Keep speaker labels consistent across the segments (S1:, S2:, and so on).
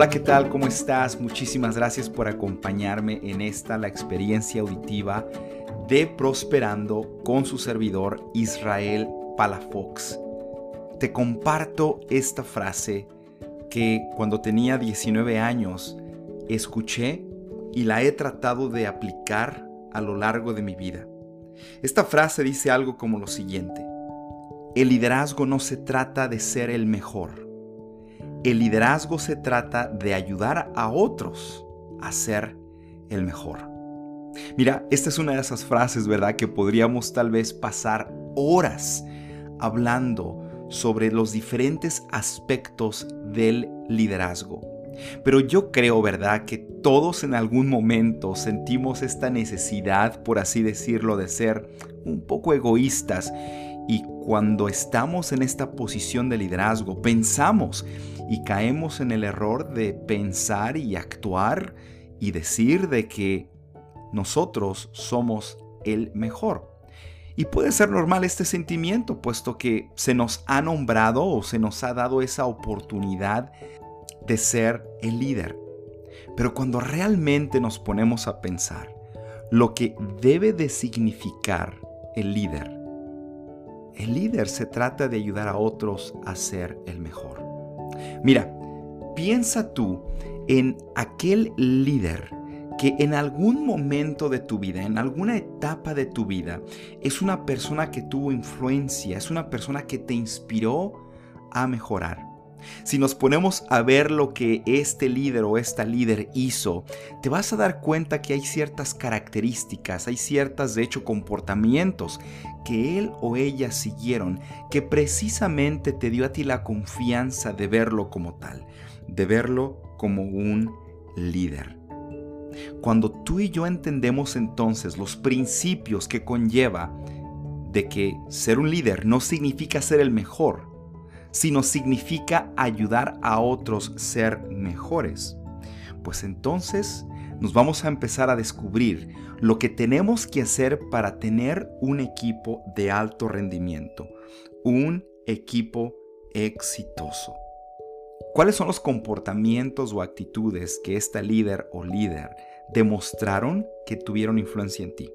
S1: Hola, ¿qué tal? ¿Cómo estás? Muchísimas gracias por acompañarme en esta, la experiencia auditiva de Prosperando con su servidor Israel Palafox. Te comparto esta frase que cuando tenía 19 años escuché y la he tratado de aplicar a lo largo de mi vida. Esta frase dice algo como lo siguiente. El liderazgo no se trata de ser el mejor el liderazgo se trata de ayudar a otros a ser el mejor. Mira, esta es una de esas frases, ¿verdad? Que podríamos tal vez pasar horas hablando sobre los diferentes aspectos del liderazgo. Pero yo creo, ¿verdad?, que todos en algún momento sentimos esta necesidad, por así decirlo, de ser un poco egoístas. Y cuando estamos en esta posición de liderazgo, pensamos y caemos en el error de pensar y actuar y decir de que nosotros somos el mejor. Y puede ser normal este sentimiento, puesto que se nos ha nombrado o se nos ha dado esa oportunidad de ser el líder. Pero cuando realmente nos ponemos a pensar lo que debe de significar el líder, el líder se trata de ayudar a otros a ser el mejor. Mira, piensa tú en aquel líder que en algún momento de tu vida, en alguna etapa de tu vida, es una persona que tuvo influencia, es una persona que te inspiró a mejorar. Si nos ponemos a ver lo que este líder o esta líder hizo, te vas a dar cuenta que hay ciertas características, hay ciertas de hecho comportamientos que él o ella siguieron que precisamente te dio a ti la confianza de verlo como tal, de verlo como un líder. Cuando tú y yo entendemos entonces los principios que conlleva de que ser un líder no significa ser el mejor, sino significa ayudar a otros ser mejores. Pues entonces nos vamos a empezar a descubrir lo que tenemos que hacer para tener un equipo de alto rendimiento, un equipo exitoso. ¿Cuáles son los comportamientos o actitudes que esta líder o líder demostraron que tuvieron influencia en ti?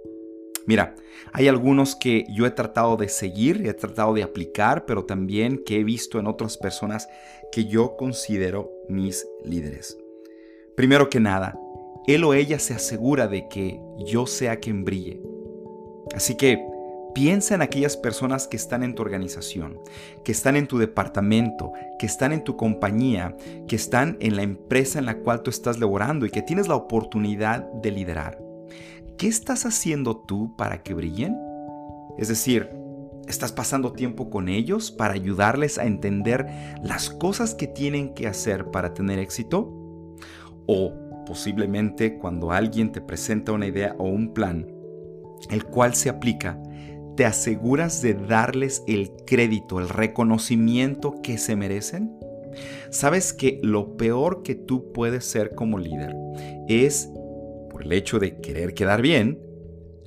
S1: Mira, hay algunos que yo he tratado de seguir, he tratado de aplicar, pero también que he visto en otras personas que yo considero mis líderes. Primero que nada, él o ella se asegura de que yo sea quien brille. Así que piensa en aquellas personas que están en tu organización, que están en tu departamento, que están en tu compañía, que están en la empresa en la cual tú estás laborando y que tienes la oportunidad de liderar. ¿Qué estás haciendo tú para que brillen? Es decir, ¿estás pasando tiempo con ellos para ayudarles a entender las cosas que tienen que hacer para tener éxito? O posiblemente cuando alguien te presenta una idea o un plan, el cual se aplica, ¿te aseguras de darles el crédito, el reconocimiento que se merecen? Sabes que lo peor que tú puedes ser como líder es el hecho de querer quedar bien,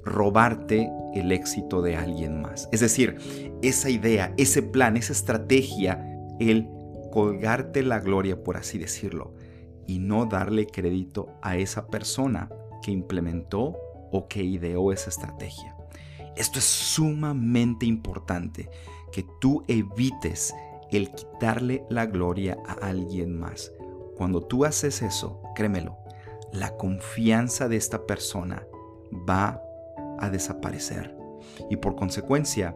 S1: robarte el éxito de alguien más. Es decir, esa idea, ese plan, esa estrategia, el colgarte la gloria, por así decirlo, y no darle crédito a esa persona que implementó o que ideó esa estrategia. Esto es sumamente importante, que tú evites el quitarle la gloria a alguien más. Cuando tú haces eso, créemelo, la confianza de esta persona va a desaparecer y por consecuencia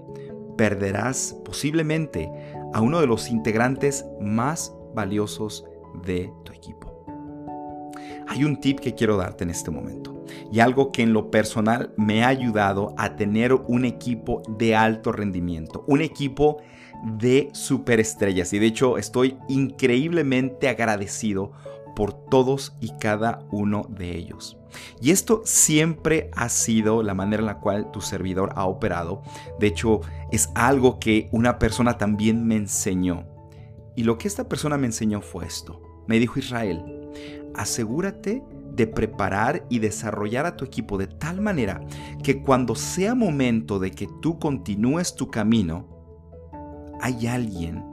S1: perderás posiblemente a uno de los integrantes más valiosos de tu equipo. Hay un tip que quiero darte en este momento y algo que en lo personal me ha ayudado a tener un equipo de alto rendimiento, un equipo de superestrellas y de hecho estoy increíblemente agradecido por todos y cada uno de ellos. Y esto siempre ha sido la manera en la cual tu servidor ha operado. De hecho, es algo que una persona también me enseñó. Y lo que esta persona me enseñó fue esto. Me dijo Israel, asegúrate de preparar y desarrollar a tu equipo de tal manera que cuando sea momento de que tú continúes tu camino, hay alguien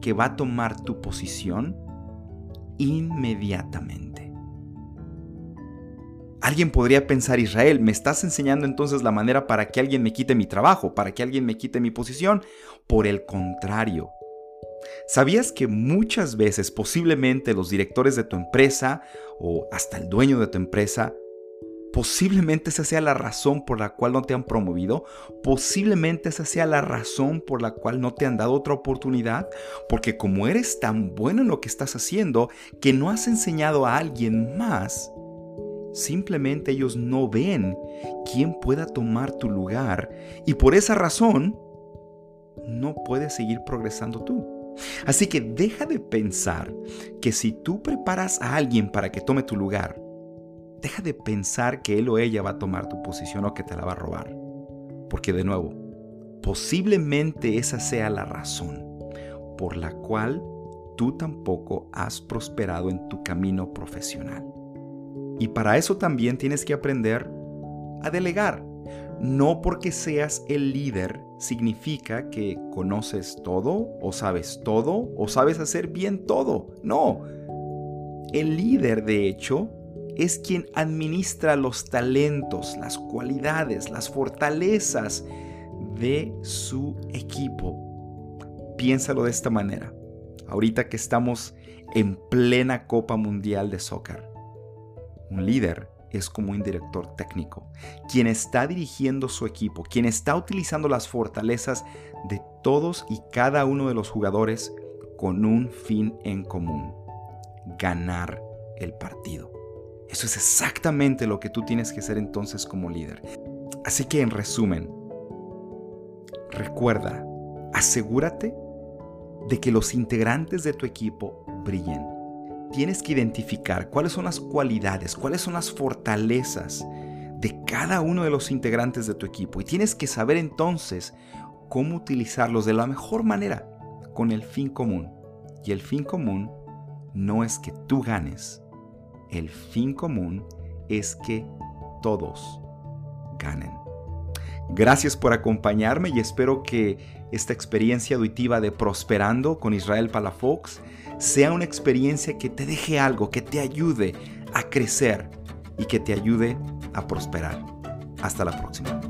S1: que va a tomar tu posición inmediatamente. Alguien podría pensar, Israel, ¿me estás enseñando entonces la manera para que alguien me quite mi trabajo, para que alguien me quite mi posición? Por el contrario. ¿Sabías que muchas veces posiblemente los directores de tu empresa o hasta el dueño de tu empresa Posiblemente esa sea la razón por la cual no te han promovido. Posiblemente esa sea la razón por la cual no te han dado otra oportunidad. Porque como eres tan bueno en lo que estás haciendo que no has enseñado a alguien más, simplemente ellos no ven quién pueda tomar tu lugar. Y por esa razón, no puedes seguir progresando tú. Así que deja de pensar que si tú preparas a alguien para que tome tu lugar, Deja de pensar que él o ella va a tomar tu posición o que te la va a robar. Porque de nuevo, posiblemente esa sea la razón por la cual tú tampoco has prosperado en tu camino profesional. Y para eso también tienes que aprender a delegar. No porque seas el líder significa que conoces todo o sabes todo o sabes hacer bien todo. No. El líder, de hecho, es quien administra los talentos, las cualidades, las fortalezas de su equipo. Piénsalo de esta manera. Ahorita que estamos en plena Copa Mundial de Soccer, un líder es como un director técnico, quien está dirigiendo su equipo, quien está utilizando las fortalezas de todos y cada uno de los jugadores con un fin en común, ganar el partido. Eso es exactamente lo que tú tienes que hacer entonces como líder. Así que en resumen, recuerda, asegúrate de que los integrantes de tu equipo brillen. Tienes que identificar cuáles son las cualidades, cuáles son las fortalezas de cada uno de los integrantes de tu equipo. Y tienes que saber entonces cómo utilizarlos de la mejor manera con el fin común. Y el fin común no es que tú ganes, el fin común es que todos ganen. Gracias por acompañarme y espero que esta experiencia auditiva de Prosperando con Israel Palafox sea una experiencia que te deje algo, que te ayude a crecer y que te ayude a prosperar. Hasta la próxima.